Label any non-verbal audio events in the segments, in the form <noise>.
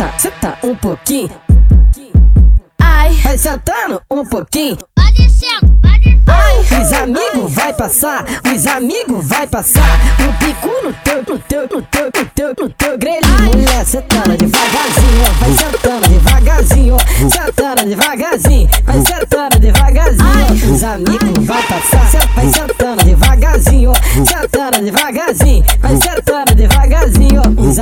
senta, senta um pouquinho. Ai, vai sentando um pouquinho. Pode ser, pode ser. Os amigos vai passar, os amigos vai passar. O pico no teu, no teu, no teu, no teu, no teu grelhinho. Mulher sentando devagarzinho, vai sentando devagarzinho, sentando devagarzinho, vai sentando devagarzinho. Os amigos vai passar, vai sentando devagarzinho, sentando devagarzinho, vai sentando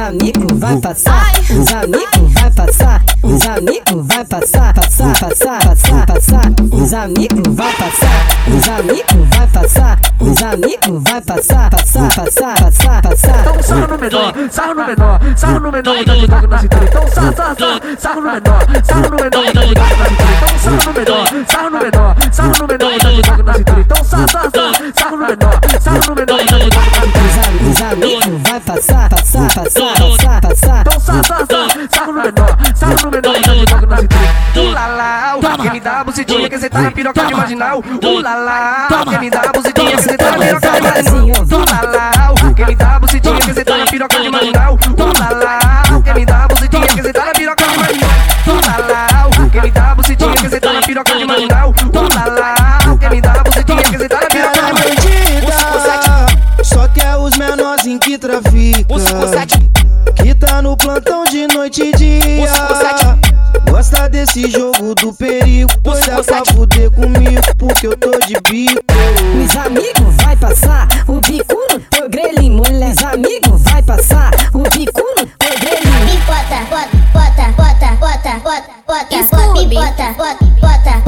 amigos vai passar, os amigos vai passar, os amigos vai passar, passar, passar, passar, passar. Os amigos vai passar, os amigos vai passar, os amigos vai passar, passar, passar, passar, passar. Então sarra no menor, sarra no menor, sarra no menor, de toque na cintura. Então sarra, sarra, sarra no menor, sarra no menor, de toque na cintura. Então sarra no menor, sarra no menor, sarra no menor, de toque na cintura. Então sarra, sarra, sarra no menor, sarra no menor, Então sa, sa, sa, saco no menor, saco no menor, botando jogo na cintura. Ulala, o que me dá buzitinha, quer sentar tá na piroca de marginal. Ulala, o que me dá buzitinha, quer sentar na piroca de marginal. Ulala, o que me dá buzitinha, quer sentar na piroca de marginal. Que trafica. Que tá no plantão de noite e dia. Gosta desse jogo do perigo. Doida pra fuder comigo, porque eu tô de bico. Os amigos vai passar, o bico no teu grelhinho. Mulher, os amigos vai passar, o bico no teu grelhinho. Bota, bota, bota, bota, bota, bota, bota, bota, bota, bota, bota, bota,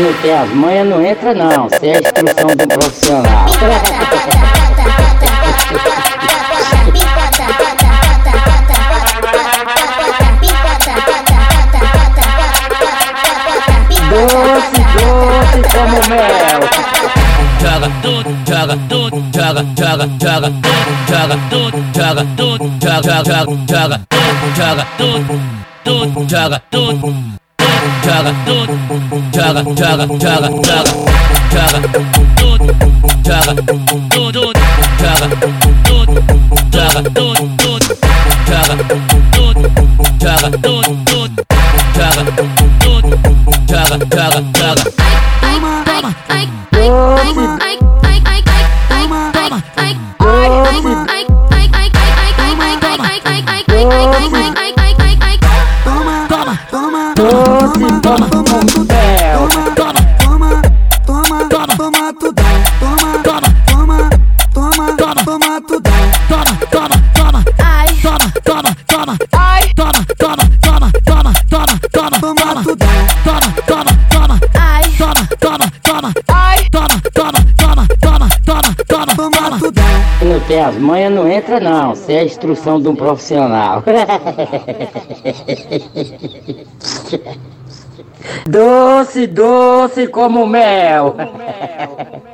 não tem as manhas, não entra não. Se é a instrução de um profissional. Doce, doce como mel. joga tudo, joga tudo, joga, joga, joga joga tudo, joga tudo, joga, joga, joga joga tudo, tudo, joga tudo. Joga tudo, joga, joga, joga, joga, joga tudo, joga tudo, joga tudo, joga tudo, joga tudo, joga tudo, joga tudo, joga, joga, joga. Doce como mel. Toma, toma, toma, toma tudão. Toma, toma, toma, toma, toma tudão. Toma, toma, toma, Ai, toma, toma, toma. Ai, toma, toma, toma, toma, toma, toma, toma tudão. Toma, toma, toma, ai, toma, toma, toma. Ai, toma, toma, toma, toma, toma, toma, toma. Se não tem as manhas, não entra não. Se é a instrução de um profissional. <laughs> Doce, doce como mel. Como mel.